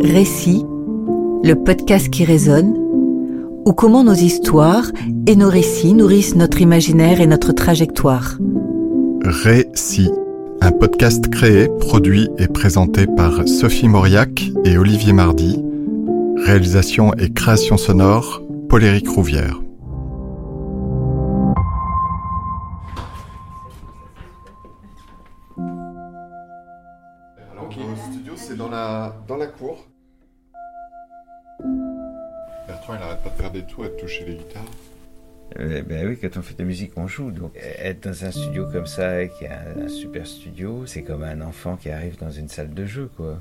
Récit, le podcast qui résonne, ou comment nos histoires et nos récits nourrissent notre imaginaire et notre trajectoire. Récit, un podcast créé, produit et présenté par Sophie Mauriac et Olivier Mardy. Réalisation et création sonore, Paul-Éric Rouvière. Alors, le studio, c'est dans la, dans la cour. Tours et de toucher les guitares. Euh, ben oui, quand on fait de la musique, on joue. Donc, être dans un studio comme ça, qui est un, un super studio, c'est comme un enfant qui arrive dans une salle de jeu, quoi.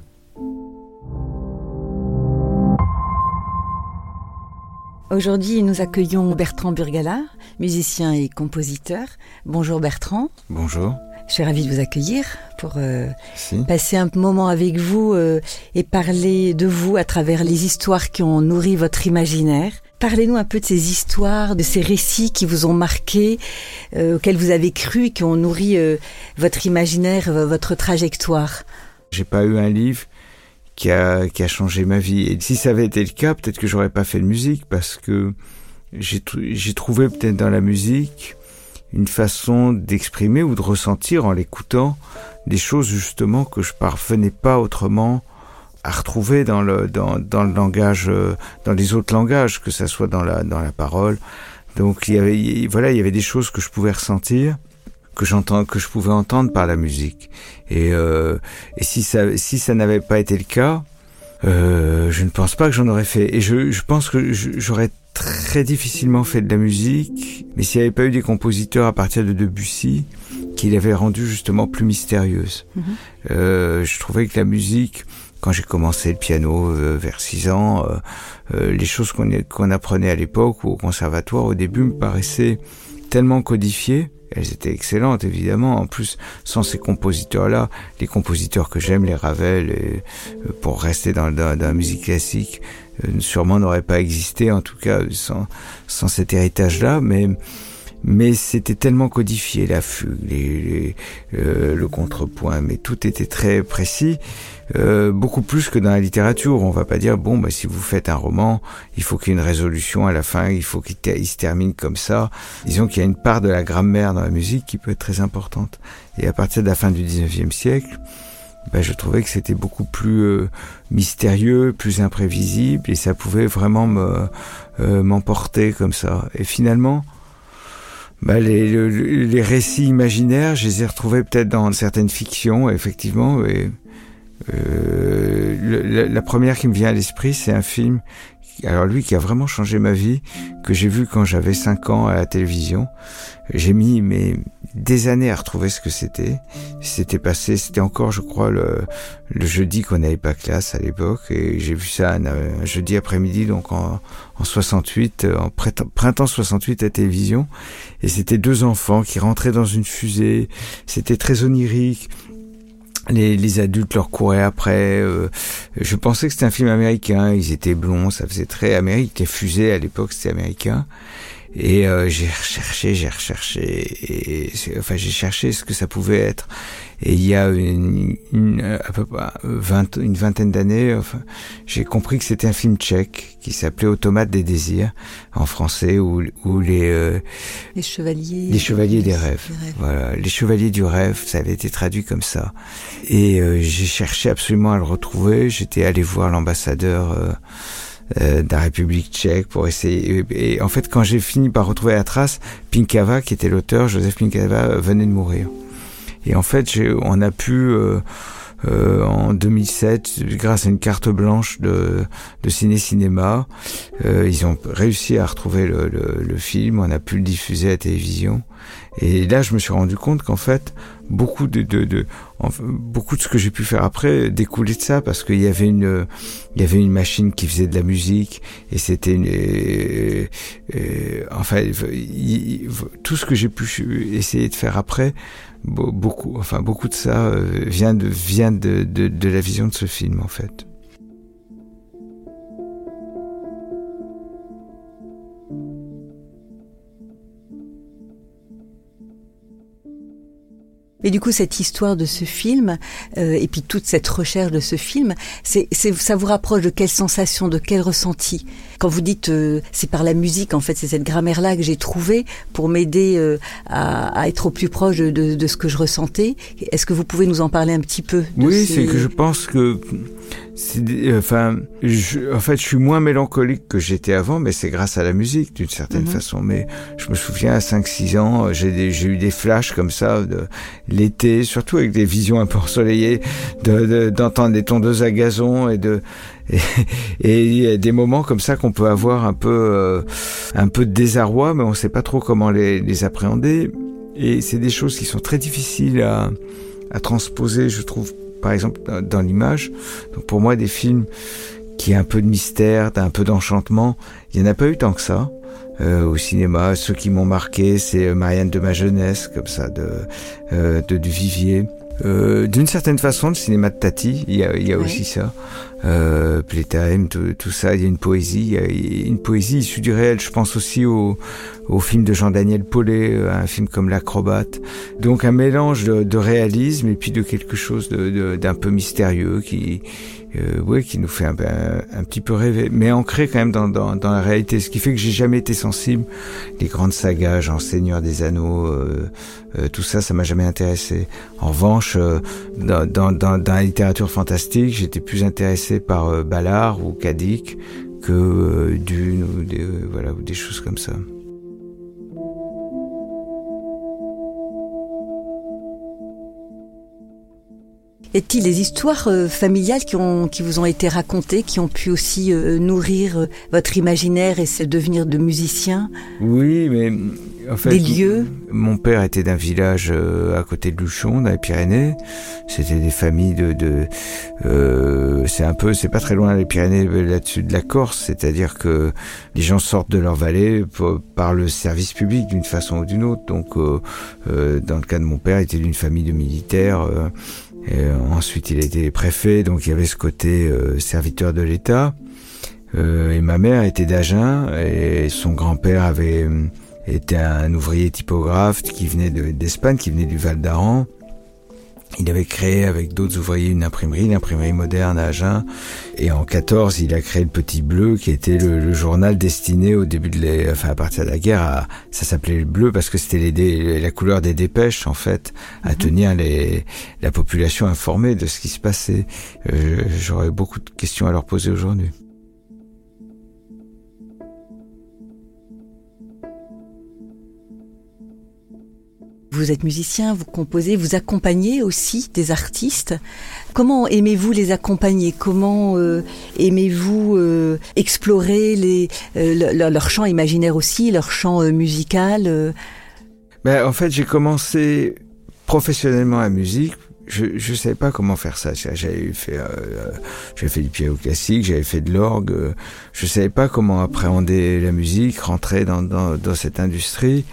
Aujourd'hui, nous accueillons Bertrand Burgala, musicien et compositeur. Bonjour Bertrand. Bonjour. Je suis ravie de vous accueillir pour euh, Si. passer un moment avec vous euh, et parler de vous à travers les histoires qui ont nourri votre imaginaire. Parlez-nous un peu de ces histoires, de ces récits qui vous ont marqué, euh, auxquels vous avez cru, qui ont nourri euh, votre imaginaire, votre trajectoire. J'ai pas eu un livre qui a, qui a changé ma vie. Et si ça avait été le cas, peut-être que j'aurais pas fait de musique parce que j'ai j'ai trouvé peut-être dans la musique une façon d'exprimer ou de ressentir en l'écoutant des choses justement que je parvenais pas autrement à retrouver dans le dans, dans le langage euh, dans les autres langages que ça soit dans la dans la parole. Donc il y avait il- voilà il y avait des choses que je pouvais ressentir que j'entends que je pouvais entendre par la musique. Et euh, et si ça si ça n'avait pas été le cas euh, je ne pense pas que j'en aurais fait. Et je je pense que j'aurais très difficilement fait de la musique. Mais s'il n'y avait pas eu des compositeurs à partir de Debussy qui l'avaient rendue justement plus mystérieuse. Mhm. euh, je trouvais que la musique quand j'ai commencé le piano euh, vers 6 ans, euh, euh, les choses qu'on qu'on apprenait à l'époque ou au conservatoire au début me paraissaient tellement codifiées. Elles étaient excellentes évidemment. En plus, sans ces compositeurs-là, les compositeurs que j'aime, les Ravel, euh, pour rester dans, dans, dans la musique classique, sûrement n'auraient pas existé. En tout cas, sans, sans cet héritage-là, mais mais c'était tellement codifié la fugue, les, les, euh, le contrepoint, mais tout était très précis, euh, beaucoup plus que dans la littérature. On va pas dire bon, bah, si vous faites un roman, il faut qu'il y ait une résolution à la fin, il faut qu'il se termine comme ça. Disons qu'il y a une part de la grammaire dans la musique qui peut être très importante. Et à partir de la fin du 19e siècle, bah, je trouvais que c'était beaucoup plus euh, mystérieux, plus imprévisible, et ça pouvait vraiment me euh, m'emporter comme ça. Et finalement, bah, les, le- les récits imaginaires, je les ai retrouvés peut-être dans certaines fictions, effectivement. Et, euh, la, première qui me vient à l'esprit, c'est un film, alors lui qui a vraiment changé ma vie, que j'ai vu quand j'avais 5 ans à la télévision. J'ai mis mais des années à retrouver ce que c'était. C'était passé, c'était encore, je crois, le, le jeudi qu'on n'avait pas classe à l'époque, et j'ai vu ça un, un jeudi après-midi, donc en, en 68, euh, en printemps, printemps 68 à la télévision. Et c'était deux enfants qui rentraient dans une fusée. C'était très onirique. Les, les adultes leur couraient après. euh, je pensais que c'était un film américain. Ils étaient blonds, ça faisait très Amérique. Les fusées à l'époque, c'était américain. Et euh, j'ai recherché, j'ai recherché, et enfin j'ai cherché ce que ça pouvait être. Et il y a une, une à peu près vingt- une vingtaine d'années, enfin, j'ai compris que c'était un film tchèque qui s'appelait Automate des désirs en français, où, où les euh, Les chevaliers. les chevaliers des rêves. Voilà, les chevaliers du rêve, ça avait été traduit comme ça. Et euh, j'ai cherché absolument à le retrouver. J'étais allé voir l'ambassadeur euh, euh, la République tchèque pour essayer. Et, et en fait, quand j'ai fini par retrouver la trace, Pinkava, qui était l'auteur, Joseph Pinkava, euh, venait de mourir. Et en fait, on a pu euh, en 2007, grâce à une carte blanche de, de Ciné Cinéma, euh, ils ont réussi à retrouver le, le, le film, on a pu le diffuser à la télévision. Et là, je me suis rendu compte qu'en fait, beaucoup de, de, de beaucoup de ce que j'ai pu faire après découlait de ça parce qu'il y avait une, il y avait une machine qui faisait de la musique et c'était une, euh, euh, enfin, tout ce que j'ai pu essayer de faire après, beaucoup, enfin, beaucoup de ça euh, vient de, vient de, de, de la vision de ce film en fait. Mais du coup, cette histoire de ce film, euh, et puis toute cette recherche de ce film, c'est, ça vous rapproche de quelle sensation, de quel ressenti? Quand vous dites euh, c'est par la musique, en fait, c'est cette grammaire-là que j'ai trouvée pour m'aider euh, à, à, être au plus proche de, de, de, ce que je ressentais. Est-ce que vous pouvez nous en parler un petit peu Oui, c'est que je pense que enfin, je, en fait, je suis moins mélancolique que j'étais avant, mais c'est grâce à la musique d'une certaine mhm. façon. Mais je me souviens à 5-6 ans, j'ai eu des flashs comme ça de l'été, surtout avec des visions un peu ensoleillées, d'entendre de, des tondeuses à gazon et de et, et des moments comme ça qu'on peut avoir un peu euh, un peu de désarroi, mais on sait pas trop comment les, les appréhender. Et c'est des choses qui sont très difficiles à, à transposer, je trouve, par exemple, dans l'image. Donc pour moi, des films qui a un peu de mystère, un peu d'enchantement, il n'y en a pas eu tant que ça. Euh, au cinéma, ceux qui m'ont marqué, c'est euh, Marianne de ma jeunesse, comme ça, de, euh, de. Euh, D'une certaine façon, le cinéma de Tati, il y a, il y a aussi ça. Euh, Playtime, tout, tout, ça, il y a une poésie, il y a une poésie issue du réel. Je pense aussi au, au film de Jean-Daniel Paulet, euh, un film comme L'acrobate. Donc un mélange de, de, réalisme et puis de quelque chose d'un de, d'un peu mystérieux qui, euh, ouais, qui nous fait un, un, petit peu rêver, mais ancré quand même dans, dans, dans, la réalité. Ce qui fait que j'ai jamais été sensible. Les grandes sagas, genre Seigneur des Anneaux, euh, euh, tout ça, ça m'a jamais intéressé. En revanche, euh, dans, dans, dans, la littérature fantastique, j'étais plus intéressé par euh, Ballard ou Kadik que Dune ou des, voilà, ou des choses comme ça. Est-il des histoires euh, familiales qui, ont, qui vous ont été racontées, qui ont pu aussi euh, nourrir euh, votre imaginaire et se devenir de musicien Oui, mais en fait, des lieux? Mon père était d'un village à côté de Luchon, dans les Pyrénées. C'était des familles de, de euh, c'est un peu, c'est pas très loin des Pyrénées là-dessus de la Corse, c'est-à-dire que les gens sortent de leur vallée par le service public d'une façon ou d'une autre. Donc, euh, dans le cas de mon père, il était d'une famille de militaires. Euh, ensuite, il a été préfet, donc il y avait ce côté euh, serviteur de l'État. Euh, et ma mère était d'Agen, et son grand-père avait été un ouvrier typographe qui venait d'Espagne, qui venait du Val d'Aran. Il avait créé avec d'autres ouvriers une imprimerie, l'imprimerie moderne à Agen. Et en 14, il a créé le Petit Bleu, qui était le, journal destiné au début de les, enfin à partir de la guerre, à, ça s'appelait le bleu parce que c'était la couleur des dépêches en fait, à mhm. tenir les, la population informée de ce qui se passait. Euh, J'aurais beaucoup de questions à leur poser aujourd'hui. Vous êtes musicien, vous composez, vous accompagnez aussi des artistes. Comment aimez-vous les accompagner? Comment euh, aimez-vous euh, explorer euh, leur, chant imaginaire aussi, leur euh, musical ben, En fait, j'ai commencé professionnellement la musique je je savais pas comment faire ça. J'avais fait du piano classique, j'avais fait de l'orgue. Je savais pas comment appréhender la musique, rentrer dans cette industrie.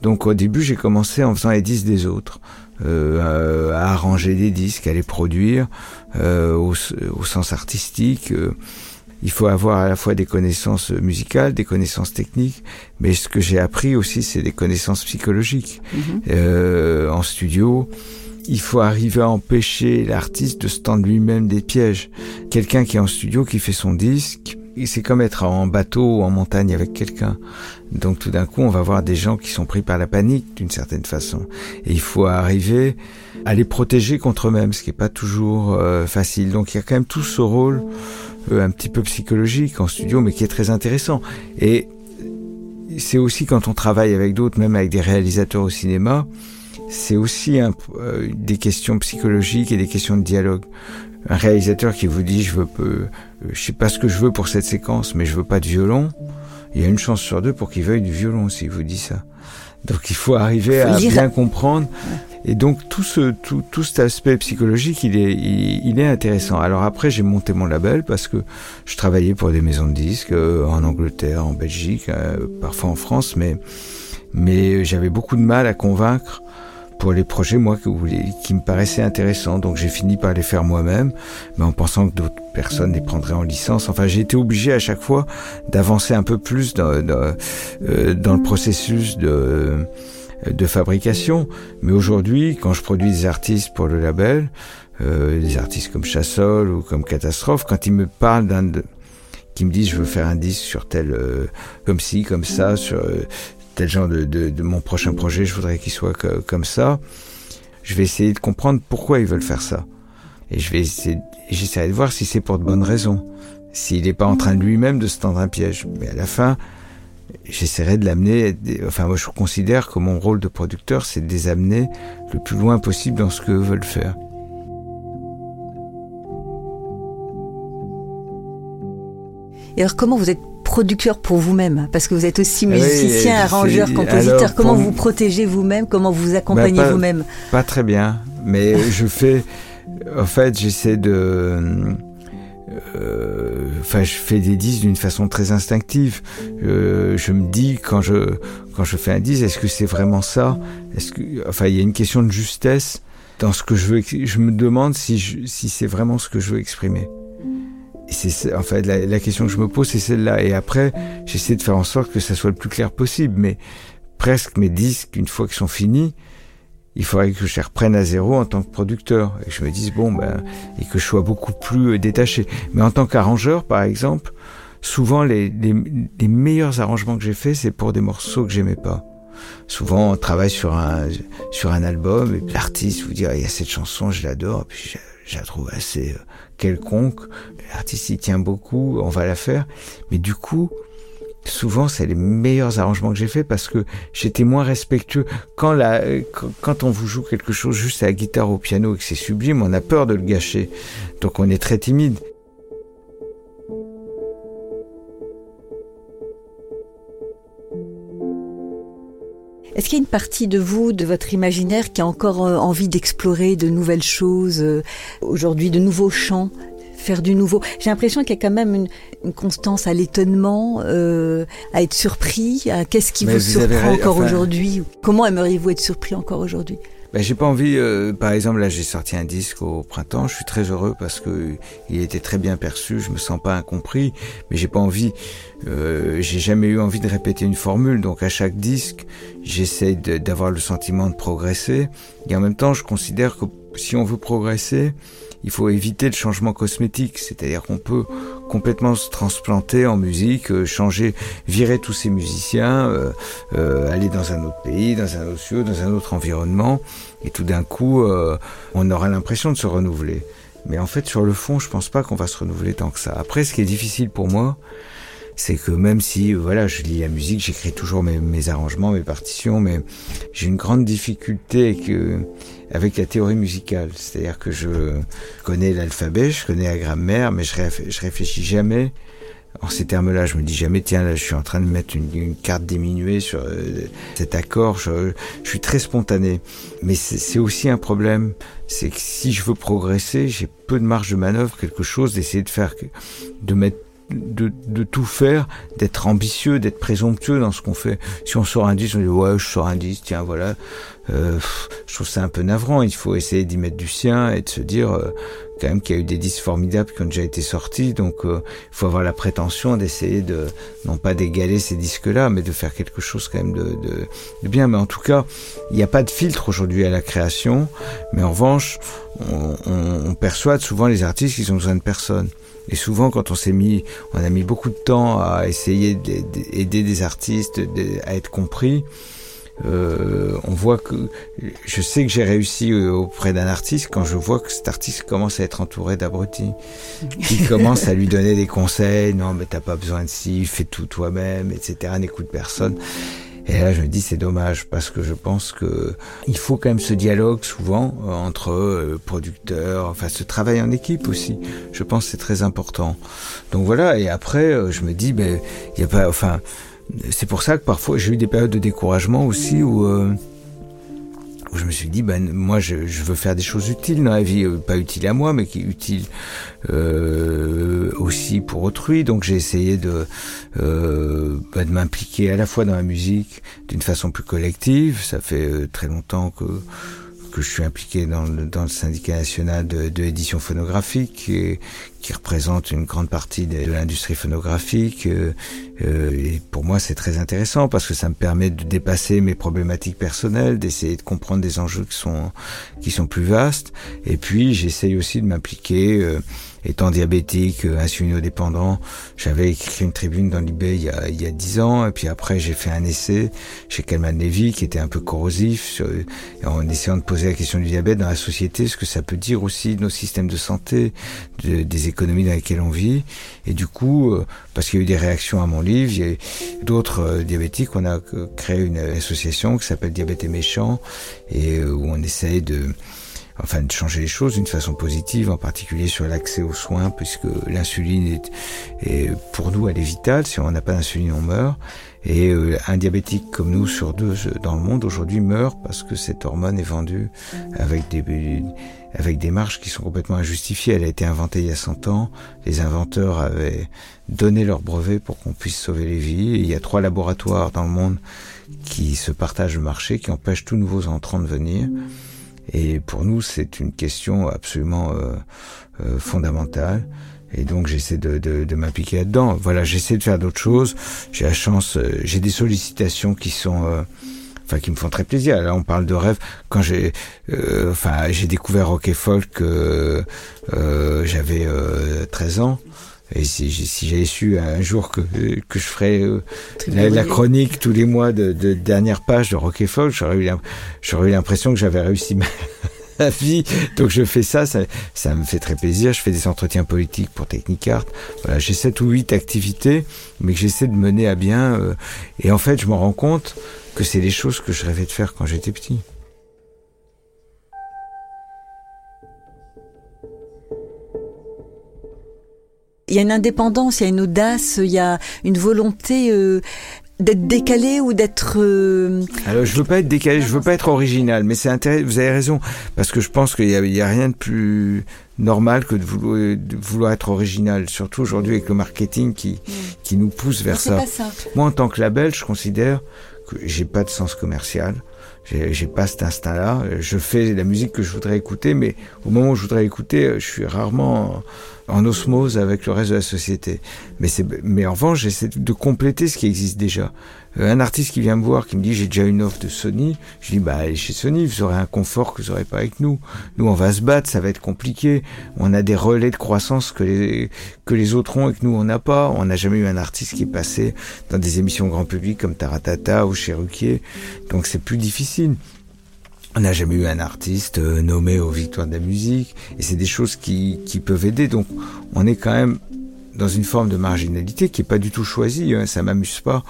Donc au début, j'ai commencé en faisant les disques des autres, euh, à, arranger des disques, à les produire euh, au, au, sens artistique. Euh, il faut avoir à la fois des connaissances musicales, des connaissances techniques, mais ce que j'ai appris aussi, c'est des connaissances psychologiques. Mm-hmm. en studio, il faut arriver à empêcher l'artiste de se tendre lui-même des pièges. Quelqu'un qui est en studio, qui fait son disque, c'est comme être en bateau ou en montagne avec quelqu'un. Donc tout d'un coup, on va voir des gens qui sont pris par la panique d'une certaine façon. Et il faut arriver à les protéger contre eux-mêmes, ce qui n'est pas toujours euh, facile. Donc il y a quand même tout ce rôle euh, un petit peu psychologique en studio, mais qui est très intéressant. Et c'est aussi quand on travaille avec d'autres, même avec des réalisateurs au cinéma, c'est aussi un, euh, des questions psychologiques et des questions de dialogue un réalisateur qui vous dit je veux peu, je sais pas ce que je veux pour cette séquence, mais je veux pas de violon, il y a une chance sur deux pour qu'il veuille du violon s'il vous dit ça. Donc il faut arriver à bien comprendre. Et donc tout ce tout, tout cet aspect psychologique, il est il, est intéressant. Alors après j'ai monté mon label parce que je travaillais pour des maisons de disques euh, en Angleterre, en Belgique, euh, parfois en France, mais mais j'avais beaucoup de mal à convaincre pour les projets, moi, qui me paraissaient intéressants. Donc j'ai fini par les faire moi-même, mais en pensant que d'autres personnes les prendraient en licence. Enfin, j'ai été obligé à chaque fois d'avancer un peu plus dans, dans, euh, le processus de de fabrication. Mais aujourd'hui, quand je produis des artistes pour le label, euh, des artistes comme Chassol ou comme Catastrophe, quand ils me parlent d'un qui me disent je veux faire un disque sur tel euh, comme ci comme ça sur tel genre de, de, de, mon prochain projet je voudrais qu'il soit comme ça. Je vais essayer de comprendre pourquoi ils veulent faire ça. Et je vais essayer j'essaierai de voir si c'est pour de bonnes raisons. S'il n'est pas en train de lui-même de se tendre un piège. Mais à la fin j'essaierai de l'amener enfin moi je considère que mon rôle de producteur c'est de les amener le plus loin possible dans ce que veulent faire Et alors, comment vous êtes producteur pour vous-même? Parce que vous êtes aussi musicien, oui, arrangeur, compositeur. Alors, comment vous protégez vous-même? Comment vous accompagnez bah, vous-même? Pas très bien, mais je fais. En fait, j'essaie de. Euh, enfin, je fais des disques d'une façon très instinctive. Euh, je me dis quand je quand je fais un disque, est-ce que c'est vraiment ça? Est-ce que, enfin, il y a une question de justesse dans ce que je veux. Je me demande si je, si c'est vraiment ce que je veux exprimer en fait la, question que je me pose c'est celle-là. Et après j'essaie de faire en sorte que ça soit le plus clair possible. Mais presque mes disques une fois qu'ils sont finis il faudrait que je les reprenne à zéro en tant que producteur. Et que je me dise bon ben et que je sois beaucoup plus euh, détaché. Mais en tant qu'arrangeur par exemple souvent les, les, meilleurs arrangements que j'ai fait c'est pour des morceaux que j'aimais pas. Souvent on travaille sur un sur un album et l'artiste vous dit ah, il y a cette chanson je l'adore puis je, je la trouve assez euh, quelconque. L'artiste y tient beaucoup, on va la faire. Mais du coup, souvent c'est les meilleurs arrangements que j'ai fait parce que j'étais moins respectueux. Quand, la, quand on vous joue quelque chose juste à la guitare ou au piano et que c'est sublime, on a peur de le gâcher. Donc on est très timide. Est-ce qu'il y a une partie de vous, de votre imaginaire, qui a encore euh, envie d'explorer de nouvelles choses, euh, aujourd'hui de nouveaux champs faire du nouveau? J'ai l'impression qu'il y a quand même une, une constance à l'étonnement, euh, à être surpris. Qu'est-ce qui vous, vous surprend avez, encore enfin... aujourd'hui? Comment aimeriez-vous être surpris encore aujourd'hui? Ben, j'ai pas envie. Euh, par exemple, là, j'ai sorti un disque au printemps. Je suis très heureux parce que il était très bien perçu. Je me sens pas incompris, mais j'ai pas envie. Euh, j'ai jamais eu envie de répéter une formule. Donc, à chaque disque, j'essaie d'avoir le sentiment de progresser. Et en même temps, je considère que si on veut progresser, il faut éviter le changement cosmétique, c'est-à-dire qu'on peut complètement se transplanter en musique, euh, changer, virer tous ces musiciens, euh, euh, aller dans un autre pays, dans un autre lieu, dans un autre environnement, et tout d'un coup, euh, on aura l'impression de se renouveler. Mais en fait, sur le fond, je pense pas qu'on va se renouveler tant que ça. Après, ce qui est difficile pour moi, c'est que même si voilà je lis la musique j'écris toujours mes, mes, arrangements mes partitions mais j'ai une grande difficulté avec, euh, avec la théorie musicale c'est à dire que je connais l'alphabet je connais la grammaire mais je réfléchis jamais en ces termes-là, je me dis jamais, tiens, là, je suis en train de mettre une, une carte diminuée sur euh, cet accord. Je, je, suis très spontané. Mais c'est aussi un problème. C'est que si je veux progresser, j'ai peu de marge de manœuvre, quelque chose, d'essayer de faire, de mettre de, de, tout faire, d'être ambitieux, d'être présomptueux dans ce qu'on fait. Si on sort un disque, on dit ouais, je sors un disque, tiens, voilà. Euh, je trouve ça un peu navrant. Il faut essayer d'y mettre du sien et de se dire euh, quand même qu'il y a eu des disques formidables qui ont déjà été sortis. Donc, euh, il faut avoir la prétention d'essayer de non pas d'égaler ces disques-là, mais de faire quelque chose quand même de, de, de bien. Mais en tout cas, il n'y a pas de filtre aujourd'hui à la création. Mais en revanche, on, on, on perçoit souvent les artistes qui ont besoin de personne. Et souvent, quand on s'est mis, on a mis beaucoup de temps à essayer d'aider des artistes à être compris. Euh, on voit que je sais que j'ai réussi auprès d'un artiste quand je vois que cet artiste commence à être entouré d'abrutis qui commence à lui donner des conseils non mais t'as pas besoin de ci fais tout toi-même etc n'écoute personne et là, je me dis c'est dommage parce que je pense que il faut quand même ce dialogue souvent euh, entre euh, producteurs, enfin ce travail en équipe aussi. Je pense c'est très important. Donc voilà. Et après, euh, je me dis ben il y a pas, enfin c'est pour ça que parfois j'ai eu des périodes de découragement aussi où euh, où je me suis dit, ben moi je, je, veux faire des choses utiles dans la vie, euh, pas utiles à moi, mais qui utiles euh, aussi pour autrui. Donc j'ai essayé de euh, ben, de m'impliquer à la fois dans la musique d'une façon plus collective. Ça fait euh, très longtemps que que je suis impliqué dans le, dans le syndicat national de, de l'édition phonographique et, qui représente une grande partie de, l'industrie phonographique. Euh, euh, et pour moi, c'est très intéressant parce que ça me permet de dépasser mes problématiques personnelles, d'essayer de comprendre des enjeux qui sont qui sont plus vastes. Et puis, j'essaye aussi de m'impliquer. Euh, étant diabétique, insulinodépendant, j'avais écrit une tribune dans l'eBay il y a, il y a 10 ans, et puis après j'ai fait un essai chez Kalman Levy qui était un peu corrosif, sur, en essayant de poser la question du diabète dans la société, ce que ça peut dire aussi de nos systèmes de santé, de, des économies dans lesquelles on vit. Et du coup, euh, parce qu'il y a eu des réactions à mon livre, il y a d'autres euh, diabétiques, on a créé une association qui s'appelle Diabète et méchant, et où on essaye de enfin de changer les choses d'une façon positive, en particulier sur l'accès aux soins, puisque l'insuline est, pour nous elle est vitale. Si on n'a pas d'insuline, on meurt. Et euh, un diabétique comme nous sur deux dans le monde aujourd'hui meurt parce que cette hormone est vendue avec des avec des marges qui sont complètement injustifiées. Elle a été inventée il y a 100 ans. Les inventeurs avaient donné leur brevet pour qu'on puisse sauver les vies. il y a trois laboratoires dans le monde qui se partagent le marché, qui empêchent tous nouveaux entrants de venir. Et pour nous, c'est une question absolument euh, euh, fondamentale. Et donc j'essaie de, de, de m'impliquer là-dedans. Voilà, j'essaie de faire d'autres choses. J'ai la chance, euh, j'ai des sollicitations qui sont, euh, enfin, qui me font très plaisir. Là, on parle de rêve. Quand j'ai, enfin, j'ai découvert rock et folk, j'avais 13 ans. Et si, si j'avais su un jour que, que je ferais euh, la, chronique tous les mois de, de dernière page de Rock et Folk, j'aurais eu, j'aurais eu l'impression que j'avais réussi ma, vie. Donc je fais ça, ça, ça, me fait très plaisir. Je fais des entretiens politiques pour Technicart. Voilà, j'ai sept ou huit activités, mais que j'essaie de mener à bien. Euh, et en fait, je me rends compte que c'est les choses que je rêvais de faire quand j'étais petit. il y a une indépendance, il y a une audace, il y a une volonté euh, d'être décalé ou d'être. Euh, Alors je veux pas être décalé, je veux pas être original, mais c'est intéressant. Vous avez raison parce que je pense qu'il y, y a, rien de plus normal que de vouloir, de vouloir être original, surtout aujourd'hui avec le marketing qui mm. qui nous pousse vers ça. ça. Moi en tant que label, je considère j'ai pas de sens commercial. J'ai pas cet instinct-là. Je fais la musique que je voudrais écouter, mais au moment où je voudrais écouter, je suis rarement en osmose avec le reste de la société. Mais, mais en revanche, j'essaie de compléter ce qui existe déjà. Euh, un artiste qui vient me voir, qui me dit j'ai déjà une offre de Sony, je dis bah allez chez Sony, vous aurez un confort que vous n'aurez pas avec nous. Nous on va se battre, ça va être compliqué. On a des relais de croissance que les que les autres ont et que nous on n'a pas. On n'a jamais eu un artiste qui est passé dans des émissions grand public comme Taratata ou Cheruquier, donc c'est plus difficile. On n'a jamais eu un artiste euh, nommé aux victoires de la musique, et c'est des choses qui, qui peuvent aider. Donc, on est quand même dans une forme de marginalité qui est pas du tout choisie. Hein, ça m'amuse pas,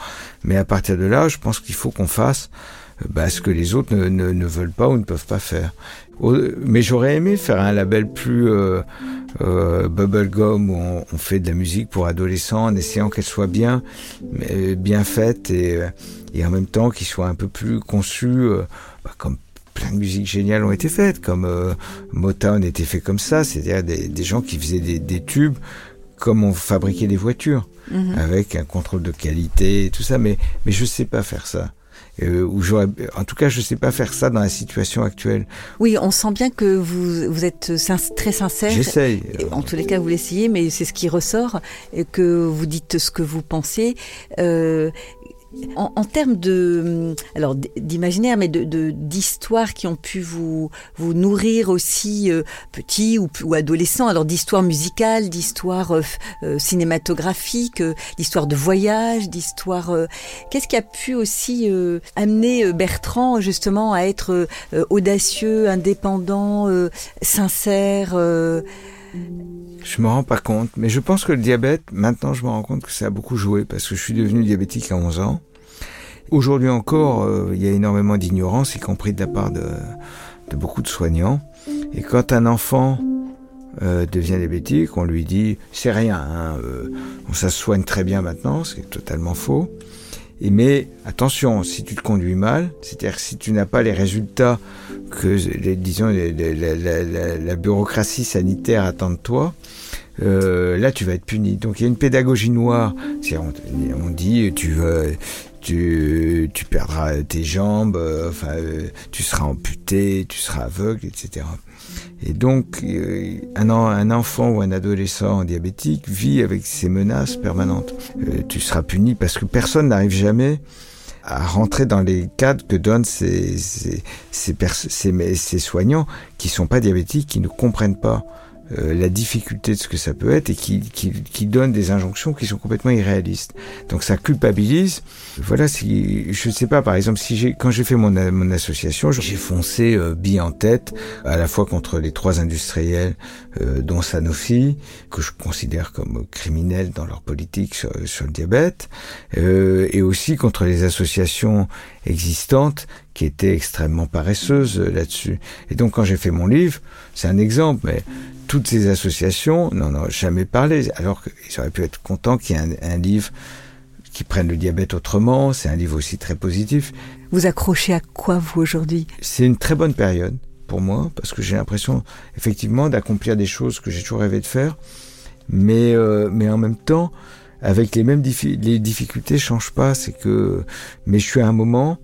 mais à partir de là, je pense qu'il faut qu'on fasse euh, bah, ce que les autres ne, ne, ne, veulent pas ou ne peuvent pas faire. Mais j'aurais aimé faire un label plus euh, euh, bubblegum où on, on, fait de la musique pour adolescents en essayant qu'elle soit bien, mais bien faite et, et en même temps qu'il soit un peu plus conçu euh, bah, comme plein de musiques géniales ont été faites, comme euh, Motown était fait comme ça, c'est-à-dire des, des, gens qui faisaient des, des, tubes comme on fabriquait des voitures, mhm. avec un contrôle de qualité et tout ça, mais, mais je sais pas faire ça. Euh, en tout cas, je sais pas faire ça dans la situation actuelle. Oui, on sent bien que vous, vous êtes très sincère. J'essaye. En tous les cas, vous l'essayez, mais c'est ce qui ressort, et que vous dites ce que vous pensez. Euh, en, en, termes de, alors d'imaginaire, mais de d'histoires qui ont pu vous vous nourrir aussi euh, petit ou, ou adolescent. Alors d'histoires musicales, d'histoires euh, euh cinématographiques, euh, d'histoires de voyage, d'histoires. Euh, qu'est-ce qui a pu aussi amener Bertrand justement à être audacieux, indépendant, sincère je me rends pas compte, mais je pense que le diabète, maintenant je me rends compte que ça a beaucoup joué parce que je suis devenu diabétique à 11 ans. Aujourd'hui encore, euh, il y a énormément d'ignorance, y compris de la part de, de, beaucoup de soignants. Et quand un enfant euh, devient diabétique, on lui dit c'est rien, hein, euh, ça se soigne très bien maintenant, c'est totalement faux. Et mais attention, si tu te conduis mal, c'est-à-dire si tu n'as pas les résultats que, disons, la, la, bureaucratie sanitaire attend de toi, euh, là tu vas être puni. Donc il y a une pédagogie noire. On, dit tu perdras tes jambes, euh, enfin, euh, tu seras amputé, tu seras aveugle, etc. Et donc, un, enfant ou un adolescent diabétique vit avec ces menaces permanentes. tu seras puni parce que personne n'arrive jamais à rentrer dans les cadres que donnent ces, ces, ces, soignants qui sont pas diabétiques, qui ne comprennent pas euh, la difficulté de ce que ça peut être et qui, qui, qui, donne des injonctions qui sont complètement irréalistes. Donc ça culpabilise. Voilà, si je ne sais pas, par exemple, si j'ai quand j'ai fait mon, mon association, j'ai foncé euh, bille en tête, à la fois contre les trois industriels, euh, dont Sanofi, que je considère comme criminels dans leur politique sur, sur le diabète, euh, et aussi contre les associations existantes qui étaient extrêmement paresseuses là-dessus. Et donc quand j'ai fait mon livre, c'est un exemple, mais toutes ces associations n'en ont jamais parlé, alors qu'ils auraient pu être contents qu'il y ait un, livre qui prenne le diabète autrement. C'est un livre aussi très positif. Vous accrochez à quoi, vous, aujourd'hui? C'est une très bonne période pour moi, parce que j'ai l'impression, effectivement, d'accomplir des choses que j'ai toujours rêvé de faire. Mais, euh, mais en même temps, avec les mêmes difficultés, les difficultés changent pas. C'est que, mais je suis à un moment,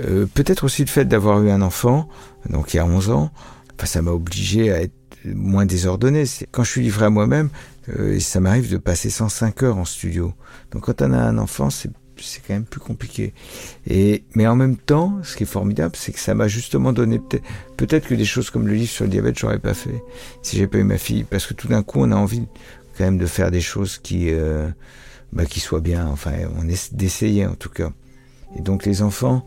euh, peut-être aussi le fait d'avoir eu un enfant, donc il y a 11 ans, enfin, ça m'a obligé à être moins désordonné. Quand je suis livré à moi-même, euh, ça m'arrive de passer 105 heures en studio. Donc quand on a un enfant, c'est c'est quand même plus compliqué. Et mais en même temps, ce qui est formidable, c'est que ça m'a justement donné peut-être peut-être que des choses comme le livre sur le diabète, j'aurais pas fait si j'ai pas eu ma fille, parce que tout d'un coup, on a envie quand même de faire des choses qui euh, bah, qui soient bien. Enfin, on est d'essayer en tout cas. Et donc les enfants,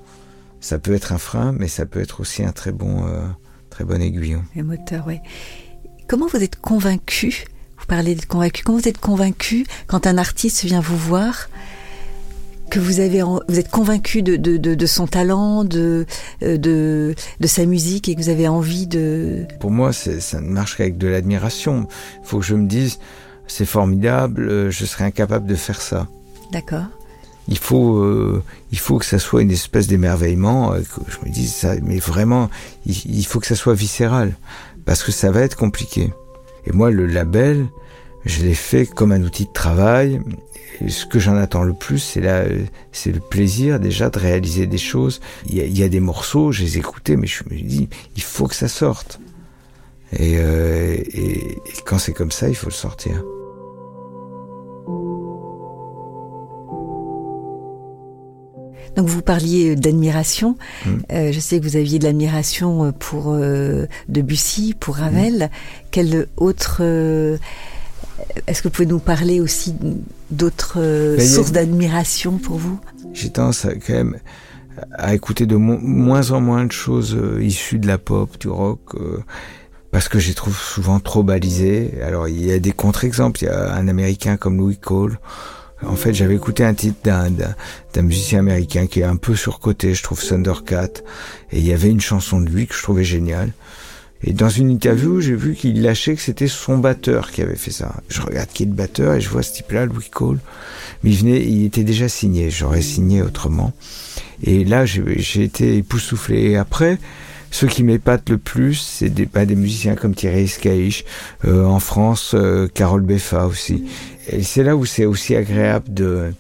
ça peut être un frein, mais ça peut être aussi un très bon euh, très bon aiguillon. Un moteur, oui. Comment vous êtes convaincu Vous parlez d'être convaincu. Comment vous êtes convaincu quand un artiste vient vous voir que vous avez vous êtes convaincu de, de, de, de son talent, de, euh, de, de sa musique et que vous avez envie de... Pour moi, ça ne marche qu'avec de l'admiration. Il faut que je me dise, c'est formidable, euh, je serais incapable de faire ça. D'accord. Il faut, euh, il faut que ça soit une espèce d'émerveillement, euh, que je me dise ça, mais vraiment, il, il faut que ça soit viscéral parce que ça va être compliqué. Et moi, le label, je l'ai fait comme un outil de travail. Et ce que j'en attends le plus, c'est la, c'est le plaisir déjà de réaliser des choses. Il y, a, il y, a, des morceaux, je les écoutais, mais je me dis, il faut que ça sorte. Et, euh, et, et quand c'est comme ça, il faut le sortir. Donc vous parliez d'admiration. Mmh. Euh, je sais que vous aviez de l'admiration pour euh, Debussy, pour Ravel. Mmh. Quelle autre euh, Est-ce que vous pouvez nous parler aussi d'autres ben, sources d'admiration pour vous? J'ai tendance à, quand même à écouter de mo moins en moins de choses issues de la pop, du rock parce que j'y trouve souvent trop balisé. Alors il y a des contre-exemples, il y a un américain comme Louis Cole en fait, j'avais écouté un titre d'un musicien américain qui est un peu surcoté, je trouve Thundercat, et il y avait une chanson de lui que je trouvais géniale. Et dans une interview, j'ai vu qu'il lâchait que c'était son batteur qui avait fait ça. Je regarde qui est le batteur et je vois ce type-là, Louis Cole. Mais il venait, il était déjà signé. J'aurais signé autrement. Et là, j'ai été époustouflé. Et après, ceux qui m'épatent le plus, c'est des, bah, des musiciens comme Thierry Scaich, euh, en France, euh, Carole Beffa aussi. Et c'est là où c'est aussi agréable de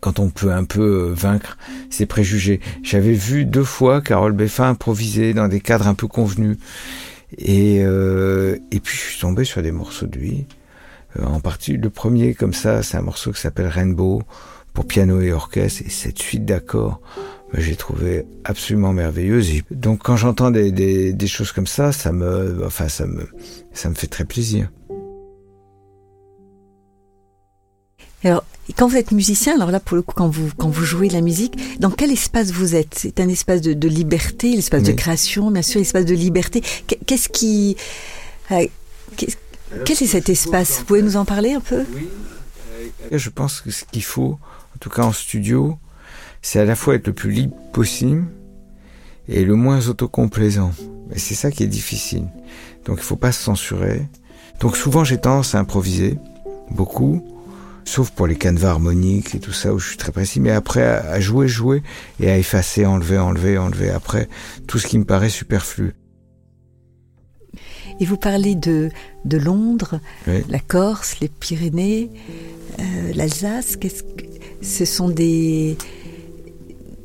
quand on peut un peu euh, vaincre ses préjugés. J'avais vu deux fois Carole Beffa improviser dans des cadres un peu convenus. Et, euh, et puis je suis tombé sur des morceaux de lui. Euh, en partie, le premier comme ça, c'est un morceau qui s'appelle Rainbow pour piano et orchestre. Et cette suite d'accords, j'ai trouvé absolument merveilleuse. Et donc quand j'entends des, des, des, choses comme ça, ça me, enfin ça me, ça me fait très plaisir. Alors, quand vous êtes musicien, alors là, pour le coup, quand vous, quand vous jouez la musique, dans quel espace vous êtes? C'est un espace de, de liberté, l'espace oui. de création, bien sûr, l'espace de liberté. Qu'est-ce qui... Euh, qu quel est cet espace? Vous pouvez nous en parler un peu? Oui. Je pense que ce qu'il faut, en tout cas en studio, c'est à la fois être le plus libre possible et le moins autocomplaisant. Et c'est ça qui est difficile. Donc il faut pas se censurer. Donc souvent j'ai tendance à improviser, beaucoup sauf pour les canevas harmoniques et tout ça où je suis très précis, mais après à jouer, jouer et à effacer, enlever, enlever, enlever après tout ce qui me paraît superflu. Et vous parlez de, de Londres, oui. la Corse, les Pyrénées, euh, l'Alsace. Qu'est-ce que... ce sont des,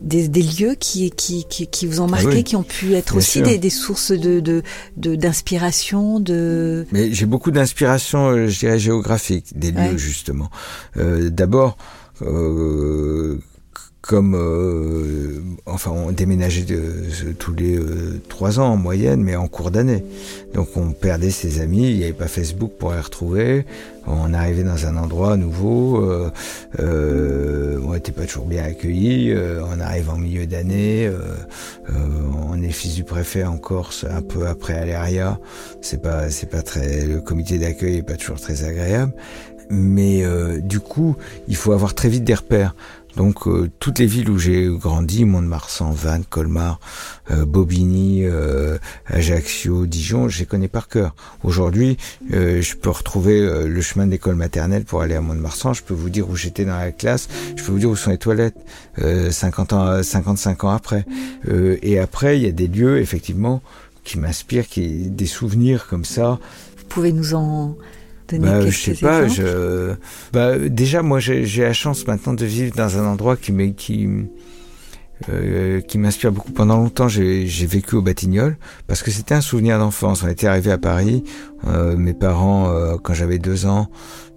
des, lieux qui, qui, qui, vous ont ah marqué, qui ont pu être aussi des, des, sources de, d'inspiration, de, Mais j'ai beaucoup d'inspiration, euh, je dirais, géographique, des lieux, justement. Euh, d'abord, euh, comme euh, enfin on déménageait de, tous les euh, trois ans en moyenne, mais en cours d'année. Donc on perdait ses amis, il n'y avait pas Facebook pour les retrouver. On arrivait dans un endroit nouveau, euh, euh on n'était pas toujours bien accueillis. on arrive en milieu d'année, on est fils du préfet en Corse, un peu après Aléria. C'est pas c'est pas très le comité d'accueil est pas toujours très agréable. Mais du coup, il faut avoir très vite des repères. Donc euh, toutes les villes où j'ai grandi, Mont-de-Marsan, Vannes, Colmar, euh, Bobigny, euh, Ajaccio, Dijon, je les connais par cœur. Aujourd'hui, je peux retrouver le chemin d'école maternelle pour aller à Mont-de-Marsan, je peux vous dire où j'étais dans la classe, je peux vous dire où sont les toilettes 50 ans, 55 ans après. et après, il y a des lieux effectivement qui m'inspirent, qui des souvenirs comme ça. Vous pouvez nous en bah, je sais pas. Je... Bah, déjà, moi, j'ai la chance maintenant de vivre dans un endroit qui qui euh, qui m'inspire beaucoup. Pendant longtemps, j'ai vécu au Batignolles parce que c'était un souvenir d'enfance. On était arrivé à Paris. Euh, mes parents, euh, quand j'avais deux ans,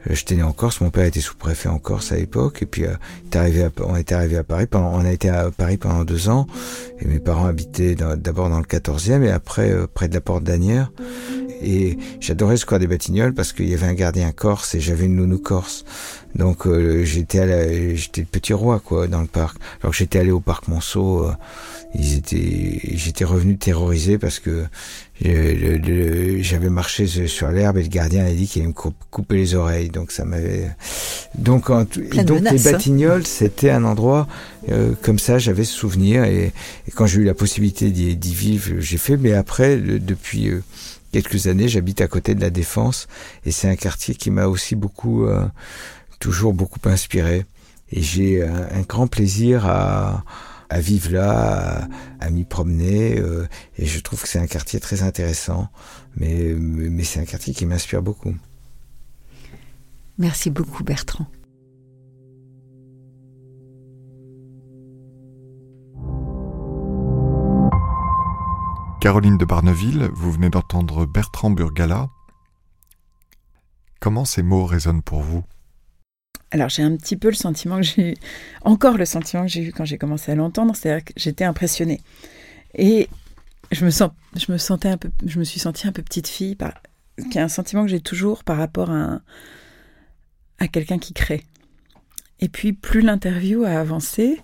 euh, j'étais né en Corse. Mon père était sous-préfet en Corse à l'époque. Et puis, euh, arrivé on était arrivé à Paris. Pendant, on a été à Paris pendant deux ans. Et mes parents habitaient d'abord dans, le 14e et après près de la porte d'Anières. Et j'adorais ce square des Batignolles parce qu'il y avait un gardien corse et j'avais une nounou corse. Donc euh, j'étais j'étais le petit roi quoi dans le parc. Alors que j'étais allé au parc Monceau, euh, ils étaient, j'étais revenu terrorisé parce que j'avais marché sur l'herbe et le gardien a dit qu'il allait me couper les oreilles. Donc ça m'avait. Donc, donc les hein. Batignolles, c'était un endroit euh, comme ça. J'avais ce souvenir et, quand j'ai eu la possibilité d'y vivre, j'ai fait. Mais après, depuis quelques années, j'habite à côté de la Défense et c'est un quartier qui m'a aussi beaucoup, euh, toujours beaucoup inspiré. Et j'ai un, grand plaisir à, vivre là, à, m'y promener. Euh, et je trouve que c'est un quartier très intéressant, mais c'est un quartier qui m'inspire beaucoup. Merci beaucoup Bertrand. Caroline de Barneville, vous venez d'entendre Bertrand Burgala. Comment ces mots résonnent pour vous? Alors j'ai un petit peu le sentiment que j'ai eu, encore le sentiment que j'ai eu quand j'ai commencé à l'entendre, c'est-à-dire que j'étais impressionnée. Et je me, sens, je me sentais un peu, je me suis sentie un peu petite fille, par, qui est un sentiment que j'ai toujours par rapport à, quelqu'un qui crée. Et puis plus l'interview a avancé,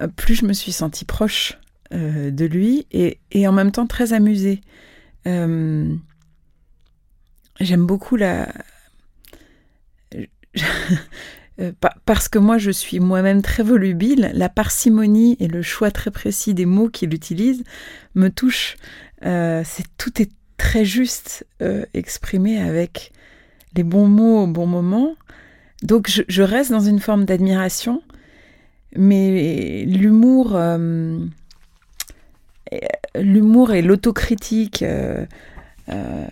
euh, plus je me suis sentie proche euh, de lui et, en même temps très amusée. Euh, j'aime beaucoup la... Euh, parce que moi je suis moi-même très volubile, la parcimonie et le choix très précis des mots qu'il utilise me touchent. c'est tout est très juste exprimé avec les bons mots au bon moment. Donc je reste dans une forme d'admiration, mais l'humour l'humour et l'autocritique, euh, euh,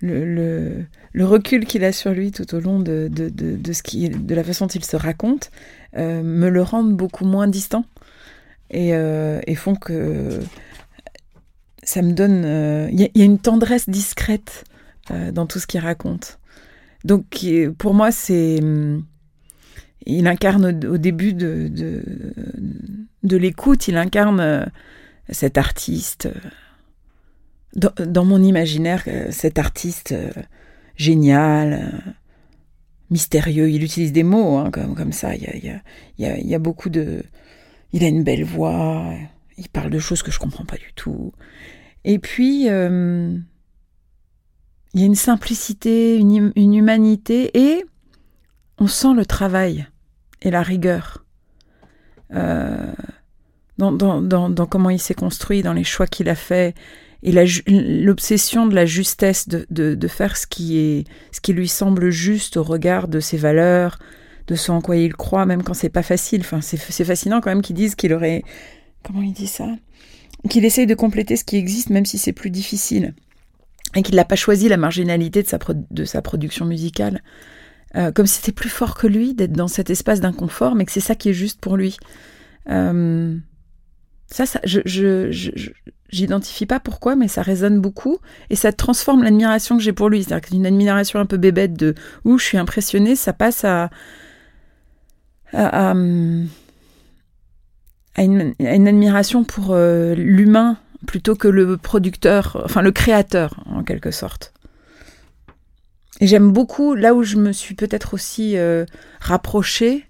le, recul qu'il a sur lui tout au long de, ce qui, de la façon dont il se raconte, euh, me le rendent beaucoup moins distant et, font que ça me donne. Il y, a une tendresse discrète dans tout ce qu'il raconte. Donc pour moi, c'est. Il incarne au, début de, de l'écoute, il incarne cet artiste, dans, mon imaginaire, euh, cet artiste euh, génial, euh, mystérieux, il utilise des mots hein, comme, comme ça, il y, a, il, y a, beaucoup de... Il a une belle voix, il parle de choses que je comprends pas du tout. Et puis, il y a une simplicité, une, une, humanité, et on sent le travail et la rigueur. Euh, dans, comment il s'est construit, dans les choix qu'il a fait, et l'obsession de la justesse, de, faire ce qui, est, ce qui lui semble juste au regard de ses valeurs, de ce en quoi il croit, même quand c'est pas facile. Enfin, c'est fascinant quand même qu'ils disent qu'il aurait. Comment il dit ça Qu'il essaye de compléter ce qui existe, même si c'est plus difficile. Et qu'il n'a pas choisi la marginalité de sa, de sa production musicale. euh, comme si c'était plus fort que lui d'être dans cet espace d'inconfort, mais que c'est ça qui est juste pour lui. Euh, ça, je, j'identifie pas pourquoi, mais ça résonne beaucoup et ça transforme l'admiration que j'ai pour lui. C'est-à-dire qu'une admiration un peu bébête de où je suis impressionnée, ça passe à, à, à, une, une, admiration pour euh, l'humain plutôt que le producteur, enfin le créateur en quelque sorte. Et j'aime beaucoup, là où je me suis peut-être aussi euh, rapprochée,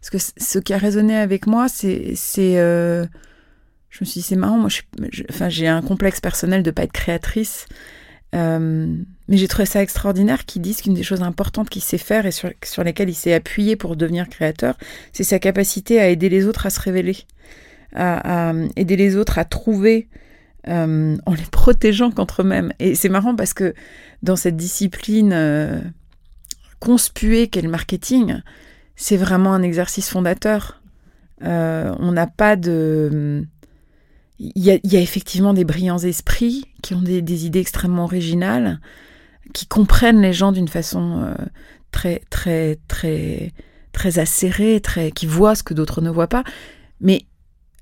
parce que ce qui a résonné avec moi, c'est. Euh, je me suis dit, c'est marrant, moi, enfin, j'ai un complexe personnel de pas être créatrice. Euh, mais j'ai trouvé ça extraordinaire qu'ils disent qu'une des choses importantes qu'il sait faire et sur, sur lesquelles il s'est appuyé pour devenir créateur, c'est sa capacité à aider les autres à se révéler, à, à aider les autres à trouver euh, en les protégeant contre eux-mêmes. Et c'est marrant parce que dans cette discipline euh, conspuée qu'est le marketing, c'est vraiment un exercice fondateur. Euh, on n'a pas de... Il y, a, effectivement des brillants esprits qui ont des, idées extrêmement originales, qui comprennent les gens d'une façon très, très, très, très acérée, très, qui voient ce que d'autres ne voient pas. Mais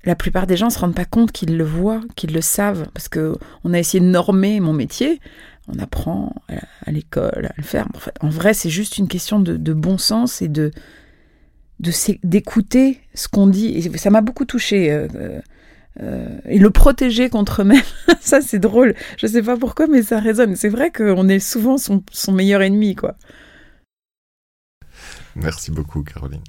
la plupart des gens ne se rendent pas compte qu'ils le voient, qu'ils le savent, parce que on a essayé de normer mon métier. On apprend à l'école à le faire. En, fait, en vrai, c'est juste une question de, bon sens et de d'écouter ce qu'on dit. Et ça m'a beaucoup touché. Euh, euh, et le protéger contre eux-mêmes, ça c'est drôle. Je ne sais pas pourquoi, mais ça résonne. C'est vrai qu'on est souvent son, son meilleur ennemi, quoi. Merci beaucoup, Caroline.